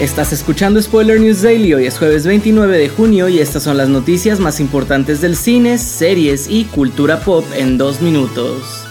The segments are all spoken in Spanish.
Estás escuchando Spoiler News Daily, hoy es jueves 29 de junio y estas son las noticias más importantes del cine, series y cultura pop en dos minutos.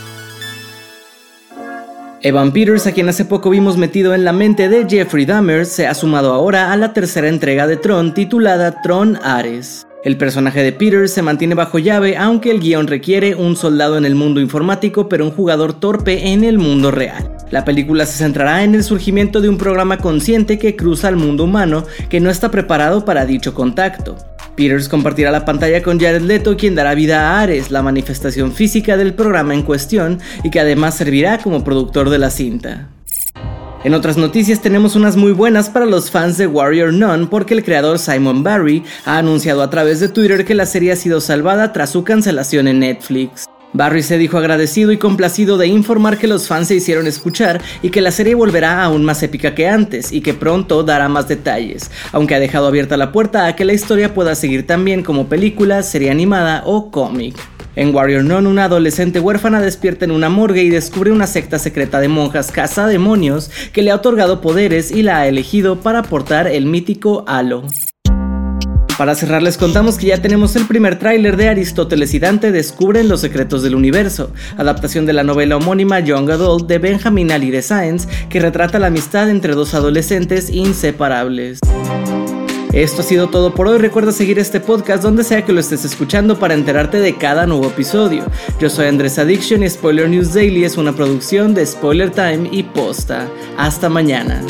Evan Peters, a quien hace poco vimos metido en la mente de Jeffrey Dahmer, se ha sumado ahora a la tercera entrega de Tron titulada Tron Ares. El personaje de Peters se mantiene bajo llave aunque el guion requiere un soldado en el mundo informático pero un jugador torpe en el mundo real. La película se centrará en el surgimiento de un programa consciente que cruza al mundo humano que no está preparado para dicho contacto. Peters compartirá la pantalla con Jared Leto, quien dará vida a Ares, la manifestación física del programa en cuestión, y que además servirá como productor de la cinta. En otras noticias tenemos unas muy buenas para los fans de Warrior Nun porque el creador Simon Barry ha anunciado a través de Twitter que la serie ha sido salvada tras su cancelación en Netflix. Barry se dijo agradecido y complacido de informar que los fans se hicieron escuchar y que la serie volverá aún más épica que antes y que pronto dará más detalles, aunque ha dejado abierta la puerta a que la historia pueda seguir también como película, serie animada o cómic. En Warrior Non, una adolescente huérfana despierta en una morgue y descubre una secta secreta de monjas caza demonios que le ha otorgado poderes y la ha elegido para portar el mítico halo. Para cerrar les contamos que ya tenemos el primer tráiler de Aristóteles y Dante descubren los secretos del universo, adaptación de la novela homónima Young Adult de Benjamin Ali de Science, que retrata la amistad entre dos adolescentes inseparables. Esto ha sido todo por hoy. Recuerda seguir este podcast donde sea que lo estés escuchando para enterarte de cada nuevo episodio. Yo soy Andrés Addiction y Spoiler News Daily es una producción de Spoiler Time y Posta. Hasta mañana.